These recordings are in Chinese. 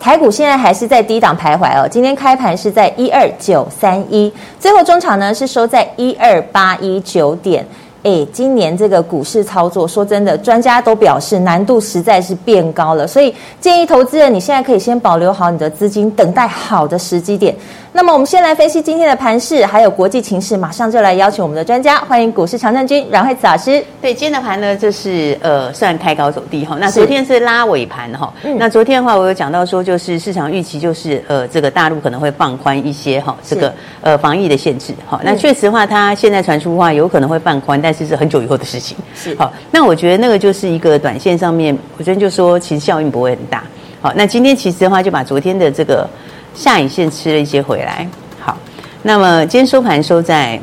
台股现在还是在低档徘徊哦，今天开盘是在一二九三一，最后中场呢是收在一二八一九点。哎，今年这个股市操作，说真的，专家都表示难度实在是变高了，所以建议投资人你现在可以先保留好你的资金，等待好的时机点。那么我们先来分析今天的盘势，还有国际情势，马上就来邀请我们的专家，欢迎股市常胜军阮惠慈老师。对，今天的盘呢，就是呃，算开高走低哈。那昨天是拉尾盘哈。嗯。那昨天的话，我有讲到说，就是市场预期就是呃，这个大陆可能会放宽一些哈，这个呃防疫的限制哈。那确实的话，它现在传出的话，有可能会放宽，但是是很久以后的事情。是。好，那我觉得那个就是一个短线上面，我昨天就说其实效应不会很大。好，那今天其实的话，就把昨天的这个。下影线吃了一些回来，好，那么今天收盘收在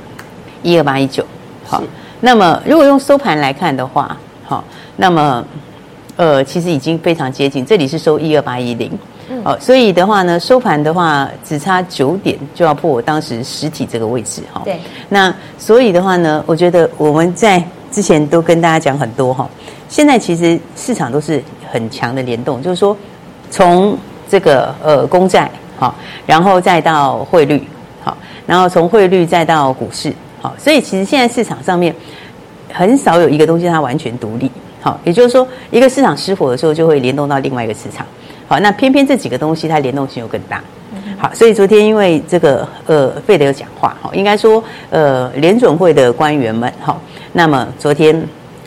一二八一九，好，那么如果用收盘来看的话，好，那么呃其实已经非常接近，这里是收一二八一零，好，所以的话呢，收盘的话只差九点就要破我当时实体这个位置哈，对，那所以的话呢，我觉得我们在之前都跟大家讲很多哈，现在其实市场都是很强的联动，就是说从这个呃公债。好，然后再到汇率，好，然后从汇率再到股市，好，所以其实现在市场上面很少有一个东西它完全独立，好，也就是说一个市场失火的时候就会联动到另外一个市场，好，那偏偏这几个东西它联动性又更大，好，所以昨天因为这个呃费德有讲话，好，应该说呃联准会的官员们，好，那么昨天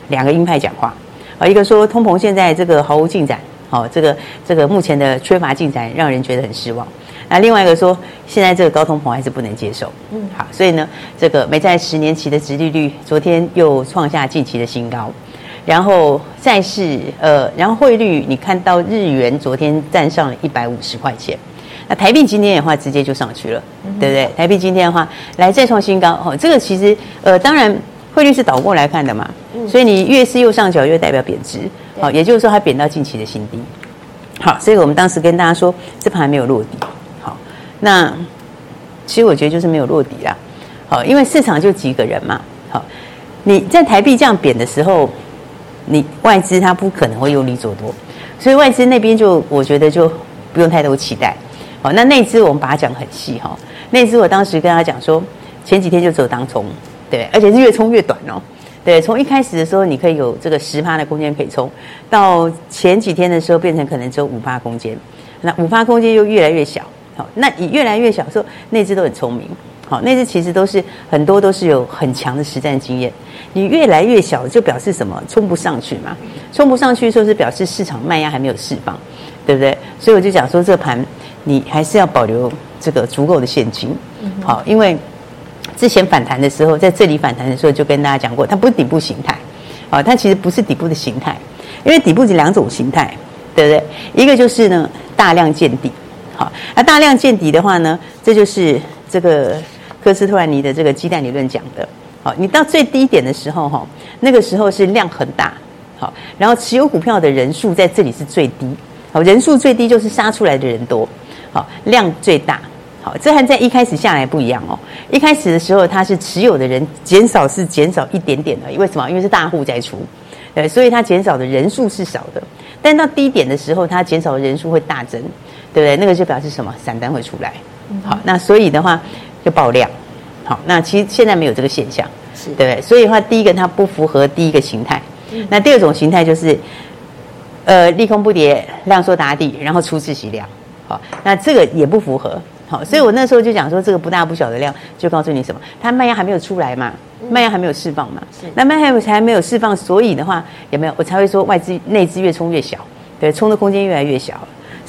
两个鹰派讲话，啊，一个说通膨现在这个毫无进展。好，这个这个目前的缺乏进展让人觉得很失望。那另外一个说，现在这个高通膨还是不能接受。嗯，好，所以呢，这个美债十年期的殖利率昨天又创下近期的新高。然后债市呃，然后汇率你看到日元昨天站上了一百五十块钱，那台币今天的话直接就上去了，嗯、对不对？台币今天的话来再创新高。哦，这个其实呃，当然汇率是倒过来看的嘛，嗯、所以你越是右上角越代表贬值。好，也就是说它贬到近期的新低。好，所以我们当时跟大家说，这盘还没有落底。那其实我觉得就是没有落底啦。好，因为市场就几个人嘛。好，你在台币这样贬的时候，你外资它不可能会用力做多，所以外资那边就我觉得就不用太多期待。好，那内资我们把它讲很细哈。内资我当时跟他讲说，前几天就只有当冲，对，而且是越冲越短哦。对，从一开始的时候，你可以有这个十趴的空间可以冲，到前几天的时候变成可能只有五趴空间，那五趴空间又越来越小。好，那你越来越小的时候，那只都很聪明。好，那只其实都是很多都是有很强的实战经验。你越来越小，就表示什么？冲不上去嘛。冲不上去说是表示市场卖压还没有释放，对不对？所以我就讲说，这盘你还是要保留这个足够的现金。好，因为。之前反弹的时候，在这里反弹的时候，就跟大家讲过，它不是底部形态，啊，它其实不是底部的形态，因为底部是两种形态，对不对？一个就是呢大量见底，好，那大量见底的话呢，这就是这个科斯托兰尼的这个鸡蛋理论讲的，好，你到最低点的时候，哈，那个时候是量很大，好，然后持有股票的人数在这里是最低，好，人数最低就是杀出来的人多，好，量最大。好，这和在一开始下来不一样哦。一开始的时候，它是持有的人减少，是减少一点点的，因为什么？因为是大户在出，对，所以它减少的人数是少的。但到低点的时候，它减少的人数会大增，对不对？那个就表示什么？散单会出来。好，那所以的话就爆量。好，那其实现在没有这个现象，是对不对？所以的话，第一个它不符合第一个形态。那第二种形态就是，呃，利空不跌，量缩打底，然后出自息量。好，那这个也不符合。好，所以我那时候就讲说，这个不大不小的量，就告诉你什么？它卖压还没有出来嘛，卖压还没有释放嘛。是。那卖压还没有释放，所以的话有没有？我才会说外资内资越冲越小，对，冲的空间越来越小。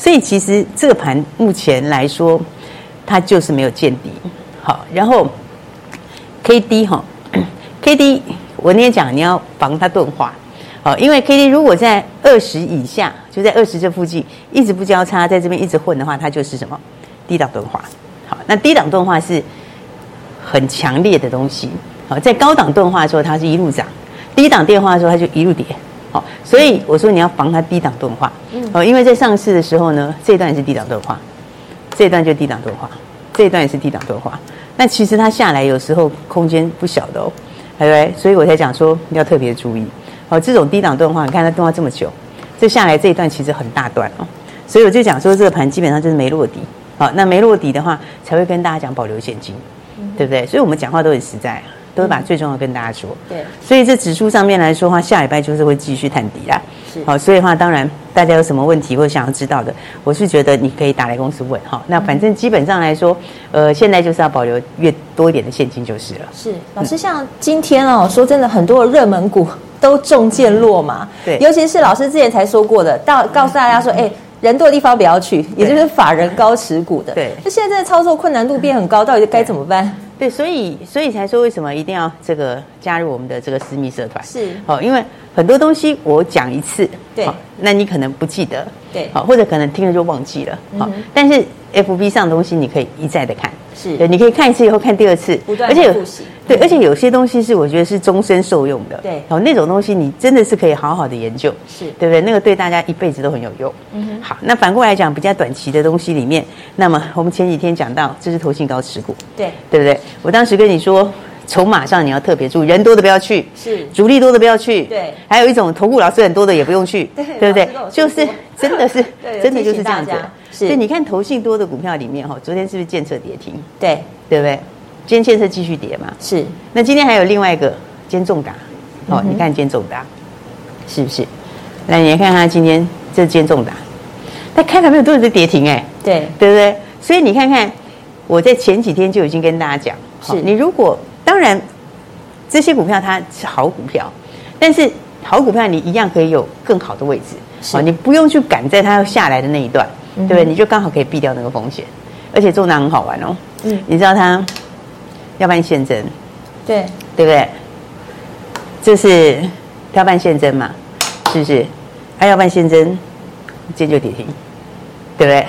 所以其实这个盘目前来说，它就是没有见底。好，然后 K D 哈，K D 我那天讲你要防它钝化。好，因为 K D 如果在二十以下，就在二十这附近一直不交叉，在这边一直混的话，它就是什么低档钝化。好，那低档钝化是很强烈的东西。好，在高档钝化的时候，它是一路涨；低档钝化的时候，它就一路跌。好，所以我说你要防它低档钝化。嗯。哦，因为在上市的时候呢，这一段也是低档钝化，这一段就低档钝化，这一段也是低档钝化。那其实它下来有时候空间不小的哦，对不对？所以我才讲说要特别注意。好，这种低档钝化，你看它钝化这么久，这下来这一段其实很大段哦。所以我就讲说这个盘基本上就是没落底。好，那没落底的话，才会跟大家讲保留现金，对不对？所以我们讲话都很实在。都会把最重要跟大家说，对，所以这指数上面来说的话，下礼拜就是会继续探底啦。是，好，所以的话，当然大家有什么问题或者想要知道的，我是觉得你可以打来公司问哈。那反正基本上来说，呃，现在就是要保留越多一点的现金就是了。是，老师，像今天哦，说真的，很多的热门股都中箭落马，对，尤其是老师之前才说过的，到告诉大家说，哎，人多的地方不要去，也就是法人高持股的。对，那现在这个操作困难度变很高，到底该怎么办？对，所以所以才说为什么一定要这个加入我们的这个私密社团？是，哦，因为很多东西我讲一次，对，那你可能不记得，对，好，或者可能听了就忘记了，好，但是 FB 上的东西你可以一再的看，是，对，你可以看一次以后看第二次，不断，而且有对，而且有些东西是我觉得是终身受用的，对，好，那种东西你真的是可以好好的研究，是。对不对？那个对大家一辈子都很有用。嗯哼，好，那反过来讲，比较短期的东西里面，那么我们前几天讲到，这是投信高持股，对，对不对？我当时跟你说。筹码上你要特别注意，人多的不要去，是主力多的不要去，对。还有一种投顾老师很多的也不用去，对，对不对？就是 真的是，真的就是这样子。是，所以你看投信多的股票里面哈，昨天是不是建设跌停？对，对不对？今天建设继续跌嘛？是。那今天还有另外一个，兼重达，哦，你看兼重达，是不是？那，你来看看今天这是兼重达，它开盘没有多少是跌停哎，对，对不对？所以你看看，我在前几天就已经跟大家讲，是你如果。当然，这些股票它是好股票，但是好股票你一样可以有更好的位置，是你不用去赶在它要下来的那一段，嗯、对不对？你就刚好可以避掉那个风险，而且重大很好玩哦。嗯，你知道它要办现增，对对不对？这是要办现增嘛？是不是？它要办现增，今天就跌停，对不对？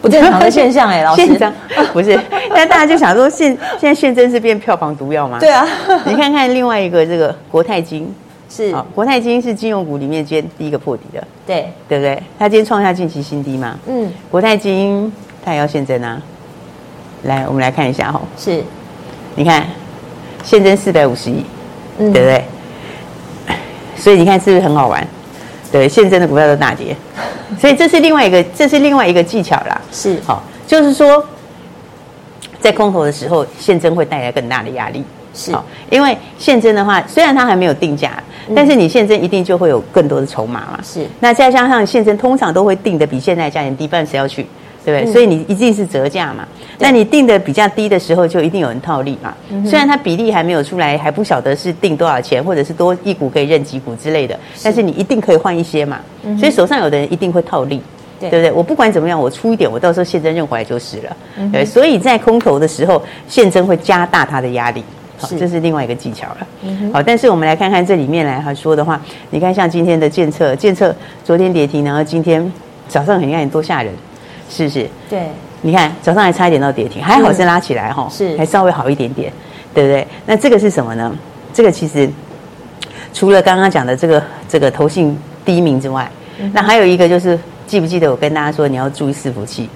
不正常的现象哎，老师，不是，但大家就想说现现在现真是变票房毒药吗？对啊，你看看另外一个这个国泰金是，国泰金是金融股里面今天第一个破底的，对对不对？它今天创下近期新低嘛？嗯，国泰金它也要现增啊，来我们来看一下哈，是，你看现增四百五十亿，对不对？所以你看是不是很好玩？对，现增的股票都大跌。所以这是另外一个，这是另外一个技巧啦。是，好，就是说，在空头的时候，现增会带来更大的压力。是，好，因为现增的话，虽然它还没有定价，但是你现增一定就会有更多的筹码嘛。是，那再加上现增通常都会定的比现在价钱低，不然谁要去？对不对？所以你一定是折价嘛。那你定的比较低的时候，就一定有人套利嘛。虽然它比例还没有出来，还不晓得是定多少钱，或者是多一股可以认几股之类的，但是你一定可以换一些嘛。所以手上有的人一定会套利，对不对？我不管怎么样，我出一点，我到时候现增认回来就是了。对，所以在空头的时候，现增会加大它的压力。好，这是另外一个技巧了。好，但是我们来看看这里面来他说的话，你看像今天的建策，建策昨天跌停，然后今天早上很看多吓人。是不是？对，你看早上还差一点到跌停，还好是拉起来哈，是还稍微好一点点，对不对？那这个是什么呢？这个其实除了刚刚讲的这个这个投信第一名之外，嗯、那还有一个就是记不记得我跟大家说你要注意伺服器，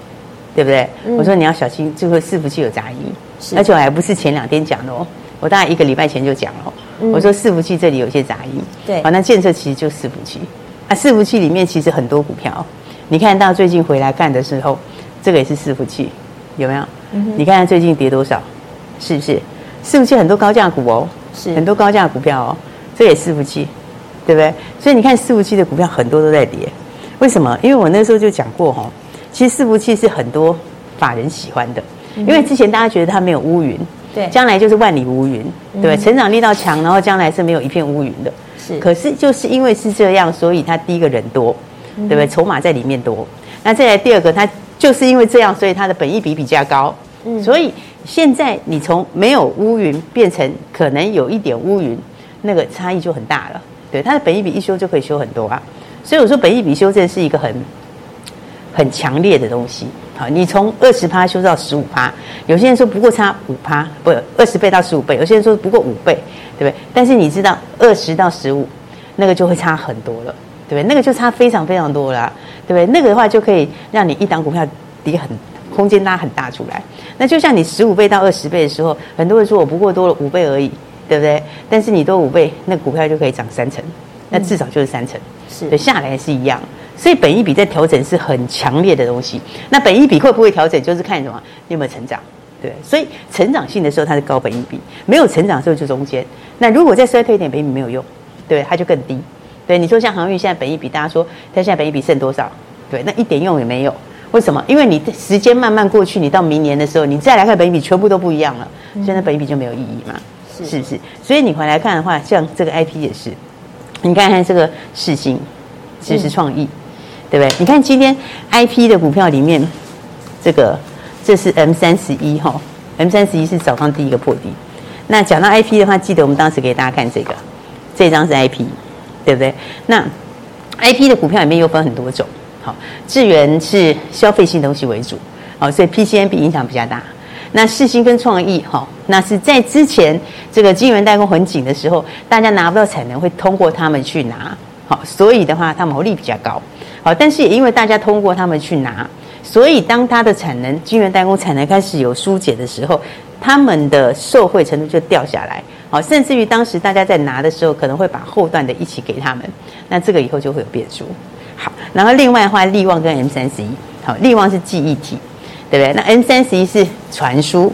对不对？嗯、我说你要小心，这个伺服器有杂音，而且我还不是前两天讲的哦，我大概一个礼拜前就讲了，嗯、我说伺服器这里有些杂音，对，好，那建设其实就伺服器，啊，伺服器里面其实很多股票。你看到最近回来干的时候，这个也是伺服器，有没有？嗯、你看看最近跌多少，是不是？伺服器很多高价股哦，是很多高价股票哦，这也伺服器，对不对？所以你看伺服器的股票很多都在跌，为什么？因为我那时候就讲过哈，其实伺服器是很多法人喜欢的，因为之前大家觉得它没有乌云，对，将来就是万里无云，对？成长力道强，然后将来是没有一片乌云的，是。可是就是因为是这样，所以它第一个人多。对不对？筹码在里面多，那再来第二个，它就是因为这样，所以它的本益比比较高。嗯，所以现在你从没有乌云变成可能有一点乌云，那个差异就很大了。对，它的本益比一修就可以修很多啊。所以我说本益比修正是一个很很强烈的东西。好，你从二十趴修到十五趴，有些人说不过差五趴，不二十倍到十五倍，有些人说不过五倍，对不对？但是你知道二十到十五，那个就会差很多了，对不对？那个就差非常非常多了，对不对？那个的话就可以让你一档股票跌很空间拉很大出来。那就像你十五倍到二十倍的时候，很多人说我不过多了五倍而已，对不对？但是你多五倍，那个股票就可以涨三成，那至少就是三成，是对下来是一样。所以本一比在调整是很强烈的东西。那本一比会不会调整，就是看什么？你有没有成长？对，所以成长性的时候它是高本一比，没有成长的时候就中间。那如果再衰退一点，本益比没有用，对，它就更低。对，你说像航运现在本益比，大家说它现在本益比剩多少？对，那一点用也没有。为什么？因为你时间慢慢过去，你到明年的时候，你再来看本益比，全部都不一样了。现在本益比就没有意义嘛？是是不是？所以你回来看的话，像这个 IP 也是，你看看这个世芯，其实创意。对不对？你看今天 I P 的股票里面，这个这是 M 三十一哈，M 三十一是早上第一个破底。那讲到 I P 的话，记得我们当时给大家看这个，这张是 I P，对不对？那 I P 的股票里面又分很多种，好，智原是消费性东西为主，好，所以 P C M B 影响比较大。那世芯跟创意哈，那是在之前这个晶圆代工很紧的时候，大家拿不到产能，会通过他们去拿，好，所以的话，它毛利比较高。好，但是也因为大家通过他们去拿，所以当它的产能、晶圆代工产能开始有疏解的时候，他们的受惠程度就掉下来。好，甚至于当时大家在拿的时候，可能会把后段的一起给他们，那这个以后就会有变数。好，然后另外的话，力旺跟 M 三十一，好，力旺是记忆体，对不对？那 M 三十一是传输，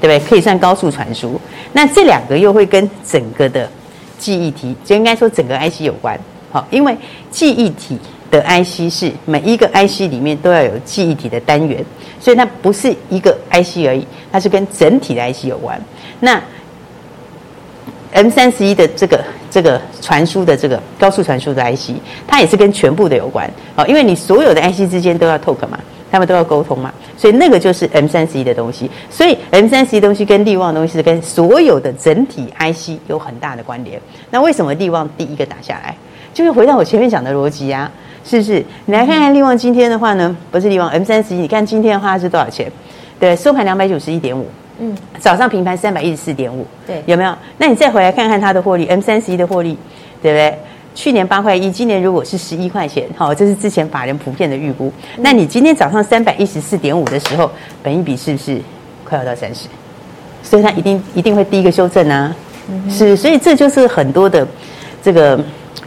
对不对？可以算高速传输。那这两个又会跟整个的记忆体，就应该说整个 IC 有关。好，因为记忆体。的 IC 是每一个 IC 里面都要有记忆体的单元，所以它不是一个 IC 而已，它是跟整体的 IC 有关。那 M 三十一的这个这个传输的这个高速传输的 IC，它也是跟全部的有关啊，因为你所有的 IC 之间都要 talk 嘛，他们都要沟通嘛，所以那个就是 M 三十一的东西。所以 M 三十一东西跟力旺东西是跟所有的整体 IC 有很大的关联。那为什么力旺第一个打下来？就是回到我前面讲的逻辑啊。是不是？你来看看利旺今天的话呢？不是利旺 M 三十一，你看今天的话是多少钱？对，收盘两百九十一点五。嗯，早上平盘三百一十四点五。对，有没有？那你再回来看看它的获利，M 三十一的获利，对不对？去年八块一，今年如果是十一块钱，好，这是之前法人普遍的预估。那你今天早上三百一十四点五的时候，本一比是不是快要到三十？所以它一定一定会第一个修正啊。嗯，是，所以这就是很多的这个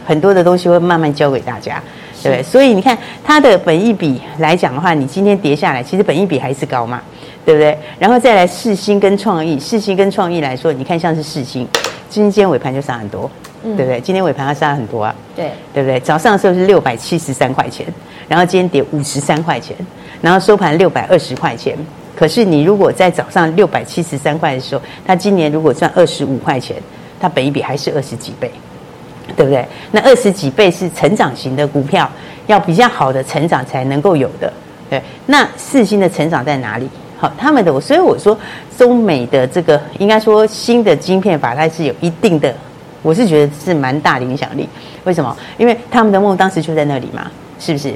很多的东西会慢慢教给大家。对，所以你看它的本益比来讲的话，你今天跌下来，其实本益比还是高嘛，对不对？然后再来世芯跟创意，世芯跟创意来说，你看像是世芯，今天尾盘就杀很多，对不对？今天尾盘它杀很多啊，对，对不对？早上的时候是六百七十三块钱，然后今天跌五十三块钱，然后收盘六百二十块钱。可是你如果在早上六百七十三块的时候，它今年如果赚二十五块钱，它本益比还是二十几倍。对不对？那二十几倍是成长型的股票，要比较好的成长才能够有的。对，那四星的成长在哪里？好，他们的，所以我说中美的这个，应该说新的晶片法，它是有一定的，我是觉得是蛮大的影响力。为什么？因为他们的梦当时就在那里嘛，是不是？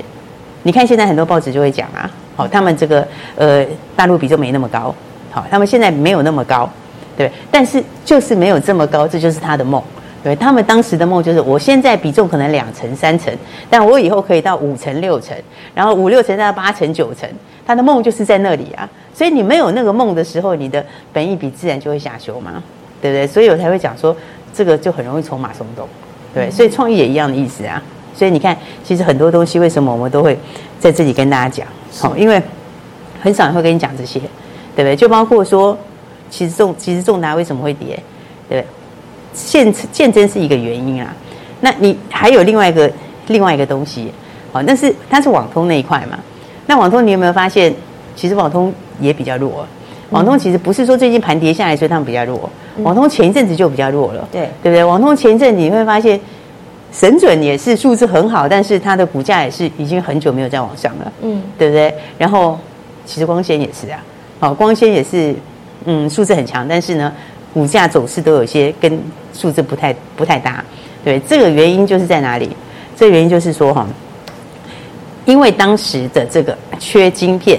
你看现在很多报纸就会讲啊，好，他们这个呃大陆比重没那么高，好，他们现在没有那么高，对，但是就是没有这么高，这就是他的梦。对，他们当时的梦就是，我现在比重可能两成三成，但我以后可以到五成六成，然后五六成到八成九成，他的梦就是在那里啊。所以你没有那个梦的时候，你的本益比自然就会下修嘛，对不对？所以我才会讲说，这个就很容易筹码松动，对。所以创意也一样的意思啊。所以你看，其实很多东西为什么我们都会在这里跟大家讲？好，因为很少人会跟你讲这些，对不对？就包括说，其实重其实重达为什么会跌，对不对？现见真是一个原因啊，那你还有另外一个另外一个东西，哦，那是它是网通那一块嘛？那网通你有没有发现，其实网通也比较弱。网通其实不是说最近盘跌下来，所以他们比较弱。网通前一阵子就比较弱了，对对不对？网通前一阵子你会发现，神准也是数字很好，但是它的股价也是已经很久没有再往上了，嗯，对不对？然后其实光纤也是啊，好，光纤也是，嗯，数字很强，但是呢。股价走势都有些跟数字不太不太搭，对，这个原因就是在哪里？这个原因就是说哈，因为当时的这个缺晶片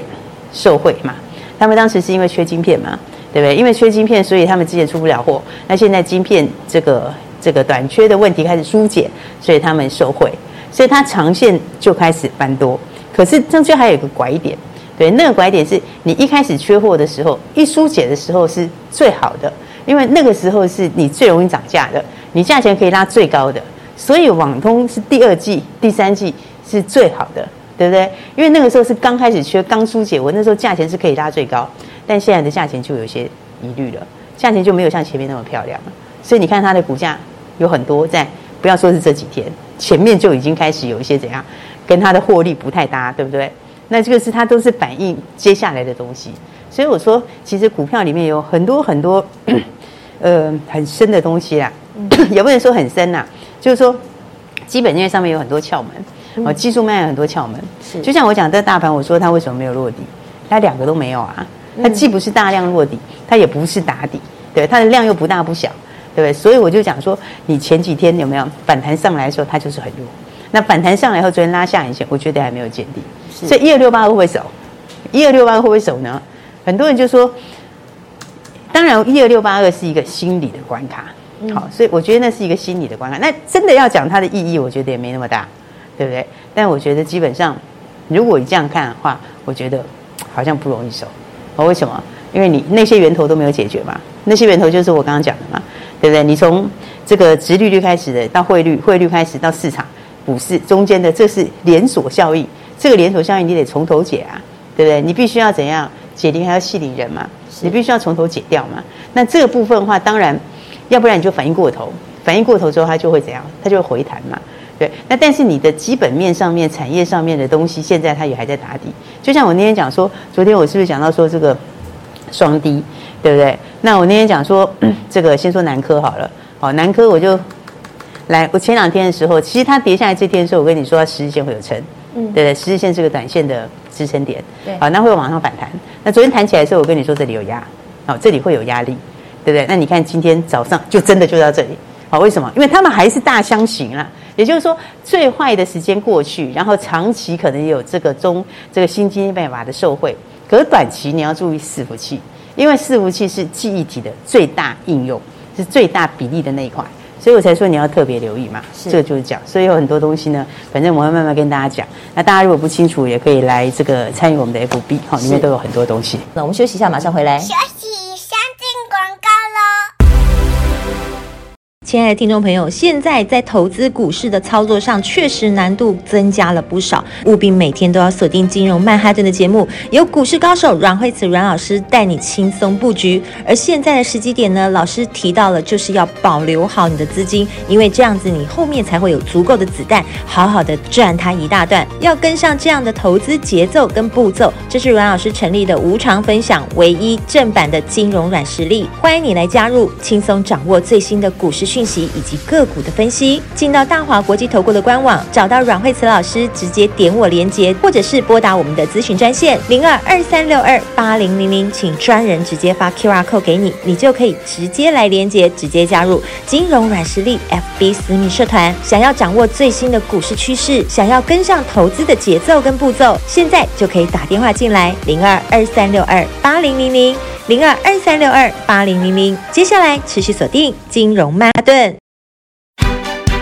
受惠嘛，他们当时是因为缺晶片嘛，对不对？因为缺晶片，所以他们之前出不了货。那现在晶片这个这个短缺的问题开始疏解，所以他们受惠，所以它长线就开始翻多。可是中间还有一个拐点，对，那个拐点是你一开始缺货的时候，一疏解的时候是最好的，因为那个时候是你最容易涨价的，你价钱可以拉最高的。所以网通是第二季、第三季是最好的，对不对？因为那个时候是刚开始缺、刚疏解，我那时候价钱是可以拉最高，但现在的价钱就有些疑虑了，价钱就没有像前面那么漂亮了。所以你看它的股价有很多在，不要说是这几天，前面就已经开始有一些怎样，跟它的获利不太搭，对不对？那这个是它都是反映接下来的东西。所以我说，其实股票里面有很多很多，呃，很深的东西啦，也不能说很深呐。就是说，基本面上面有很多窍门，哦，技术面有很多窍门。是，就像我讲这大盘，我说它为什么没有落底？它两个都没有啊。它既不是大量落底，它也不是打底，对，它的量又不大不小，对不对？所以我就讲说，你前几天有没有反弹上来的时候，它就是很弱。那反弹上来后，昨天拉下影线，我觉得还没有见底。所以一二六八会不会守？一二六八会不会守呢？很多人就说，当然一二六八二是一个心理的关卡。好，所以我觉得那是一个心理的关卡。那真的要讲它的意义，我觉得也没那么大，对不对？但我觉得基本上，如果你这样看的话，我觉得好像不容易守。哦，为什么？因为你那些源头都没有解决嘛。那些源头就是我刚刚讲的嘛，对不对？你从这个殖利率开始的，到汇率，汇率开始到市场、股市中间的，这是连锁效应。这个连锁效应你得从头解啊，对不对？你必须要怎样解铃还要系铃人嘛，你必须要从头解掉嘛。那这个部分的话，当然。要不然你就反应过头，反应过头之后它就会怎样？它就会回弹嘛。对，那但是你的基本面上面、产业上面的东西，现在它也还在打底。就像我那天讲说，昨天我是不是讲到说这个双低，对不对？那我那天讲说 这个，先说南科好了。好，南科我就来，我前两天的时候，其实它跌下来这天的时候，我跟你说它十日线会有撑，嗯，对不对？十日线是个短线的支撑点，对，好，那会往上反弹。那昨天弹起来的时候，我跟你说这里有压，好，这里会有压力。对不对？那你看今天早上就真的就到这里，好，为什么？因为他们还是大箱型啦，也就是说最坏的时间过去，然后长期可能也有这个中这个新经济办法的受惠，可是短期你要注意伺服器，因为伺服器是记忆体的最大应用，是最大比例的那一块，所以我才说你要特别留意嘛。是这个就是讲，所以有很多东西呢，反正我会慢慢跟大家讲。那大家如果不清楚，也可以来这个参与我们的 FB，哈，里面都有很多东西。那我们休息一下，马上回来。亲爱的听众朋友，现在在投资股市的操作上，确实难度增加了不少，务必每天都要锁定金融曼哈顿的节目，由股市高手阮慧慈阮老师带你轻松布局。而现在的时机点呢，老师提到了，就是要保留好你的资金，因为这样子你后面才会有足够的子弹，好好的赚它一大段。要跟上这样的投资节奏跟步骤，这是阮老师成立的无偿分享唯一正版的金融软实力，欢迎你来加入，轻松掌握最新的股市讯息。息以及个股的分析，进到大华国际投顾的官网，找到阮慧慈老师，直接点我连接，或者是拨打我们的咨询专线零二二三六二八零零零，请专人直接发 QR code 给你，你就可以直接来连接，直接加入金融软实力 FB 私密社团。想要掌握最新的股市趋势，想要跟上投资的节奏跟步骤，现在就可以打电话进来零二二三六二八零零零。零二二三六二八零零零，接下来持续锁定金融曼哈顿。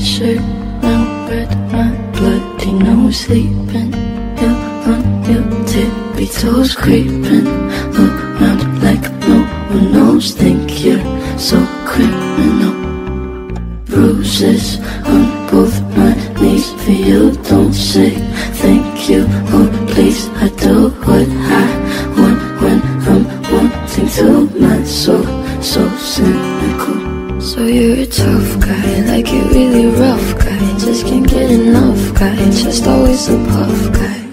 Shirt now red, my bloody nose sleeping. Hill on your tippy toes creeping. Around like no one knows. Think you're so criminal. Bruises on both my knees for you. Don't say thank you, oh please I do what I want when I'm wanting to. My soul so simple you're a tough guy, like a really rough guy. Just can't get enough guy, just always a puff guy.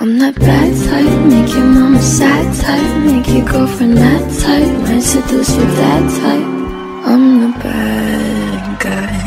I'm that bad type, make your mama sad type, make your girlfriend that type, might seduce your dad type. I'm the bad guy.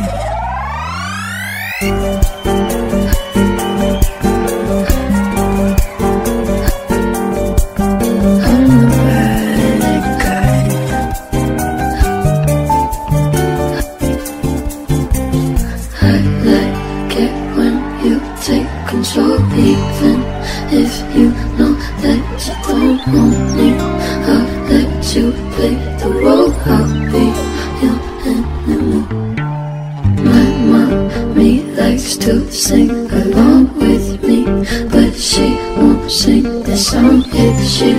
To sing along with me, but she won't sing the song if she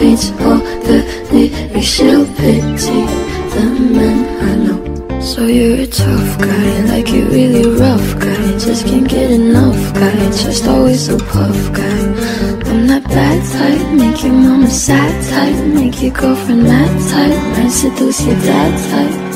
reads all the lyrics. She'll pity the men I know. So you're a tough guy, like you really rough guy. Just can't get enough guy, just always a puff guy. I'm that bad type, make your mama sad type, make your girlfriend mad type, might seduce your dad type.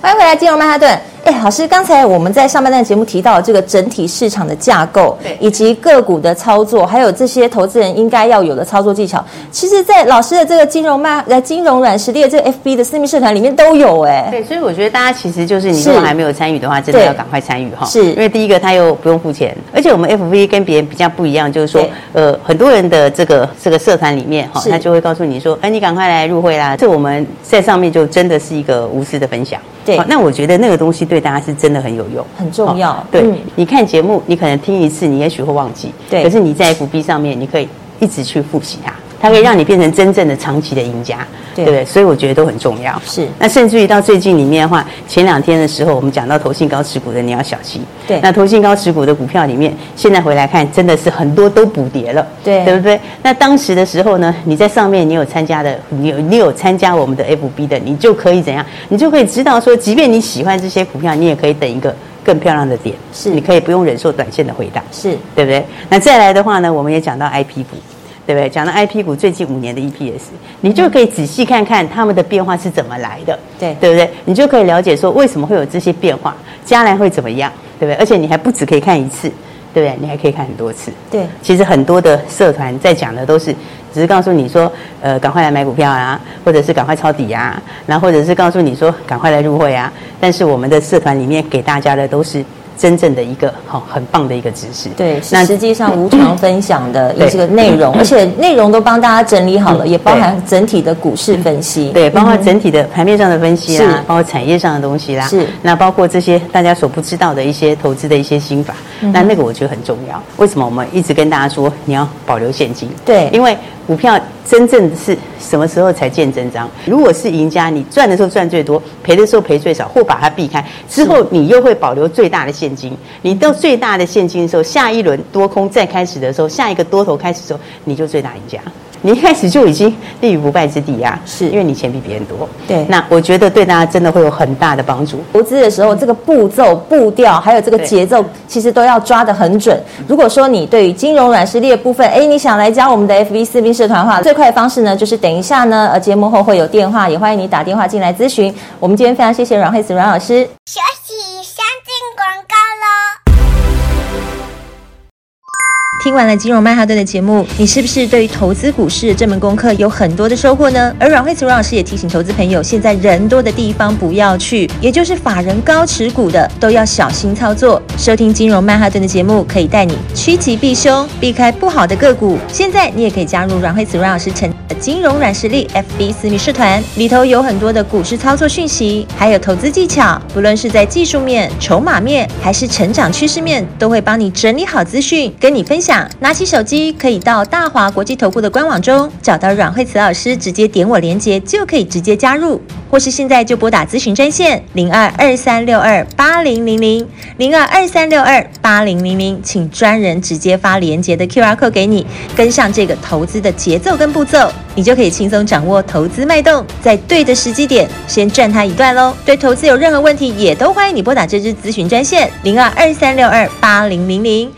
欢迎回来，金融曼哈顿。哎，老师，刚才我们在上半段节目提到这个整体市场的架构，对以及个股的操作，还有这些投资人应该要有的操作技巧，其实，在老师的这个金融曼呃金融软实力的这个 FB 的私密社团里面都有哎。对，所以我觉得大家其实就是你如果还没有参与的话，真的要赶快参与哈。是，因为第一个他又不用付钱，而且我们 FB 跟别人比较不一样，就是说呃很多人的这个这个社团里面哈，是他就会告诉你说，哎，你赶快来入会啦。这我们在上面就真的是一个无私的分享。对那我觉得那个东西对大家是真的很有用，很重要。好对，嗯。你看节目，你可能听一次，你也许会忘记。对。可是你在 FB 上面，你可以一直去复习它，它可以让你变成真正的长期的赢家，对对不对？所以我觉得都很重要。是那甚至于到最近里面的话，前两天的时候，我们讲到投信高持股的，你要小心。对那投信高持股的股票里面，现在回来看，真的是很多都补跌了，对对不对？那当时的时候呢，你在上面你有参加的，你有你有参加我们的 FB 的，你就可以怎样？你就可以知道说，即便你喜欢这些股票，你也可以等一个更漂亮的点，是你可以不用忍受短线的回档，是对不对？那再来的话呢，我们也讲到 IP 股。对不对？讲到 IP 股最近五年的 EPS，你就可以仔细看看他们的变化是怎么来的，对对不对？你就可以了解说为什么会有这些变化，将来会怎么样，对不对？而且你还不止可以看一次，对对不对？你还可以看很多次。对，其实很多的社团在讲的都是，只是告诉你说，呃，赶快来买股票啊，或者是赶快抄底啊，然后或者是告诉你说，赶快来入会啊。但是我们的社团里面给大家的都是。真正的一个好很棒的一个知识，对，那实际上无偿分享的这个内容，而且内容都帮大家整理好了，也包含整体的股市分析，对，包括整体的盘面上的分析啦，包括产业上的东西啦，是，那包括这些大家所不知道的一些投资的一些心法，那那个我觉得很重要。为什么我们一直跟大家说你要保留现金？对，因为。股票真正是什么时候才见真章？如果是赢家，你赚的时候赚最多，赔的时候赔最少，或把它避开之后，你又会保留最大的现金。你到最大的现金的时候，下一轮多空再开始的时候，下一个多头开始的时候，你就最大赢家。你一开始就已经立于不败之地啊！是因为你钱比别人多。对，那我觉得对大家真的会有很大的帮助。投资的时候，这个步骤、步调还有这个节奏，其实都要抓得很准。如果说你对于金融软实力的部分，哎，你想来加我们的 FB 四兵社团的话，最快的方式呢，就是等一下呢，呃，节目后会有电话，也欢迎你打电话进来咨询。我们今天非常谢谢阮慧慈阮老师。休息，先进广告听完了金融曼哈顿的节目，你是不是对于投资股市这门功课有很多的收获呢？而阮慧慈阮老师也提醒投资朋友，现在人多的地方不要去，也就是法人高持股的都要小心操作。收听金融曼哈顿的节目，可以带你趋吉避凶，避开不好的个股。现在你也可以加入阮慧慈阮老师成的金融软实力 FB 私密社团，里头有很多的股市操作讯息，还有投资技巧，不论是在技术面、筹码面，还是成长趋势面，都会帮你整理好资讯，跟你分享。拿起手机，可以到大华国际投顾的官网中找到阮慧慈老师，直接点我连接就可以直接加入，或是现在就拨打咨询专线零二二三六二八零零零零二二三六二八零零零，请专人直接发连接的 QR code 给你，跟上这个投资的节奏跟步骤，你就可以轻松掌握投资脉动，在对的时机点先赚它一段喽。对投资有任何问题，也都欢迎你拨打这支咨询专线零二二三六二八零零零。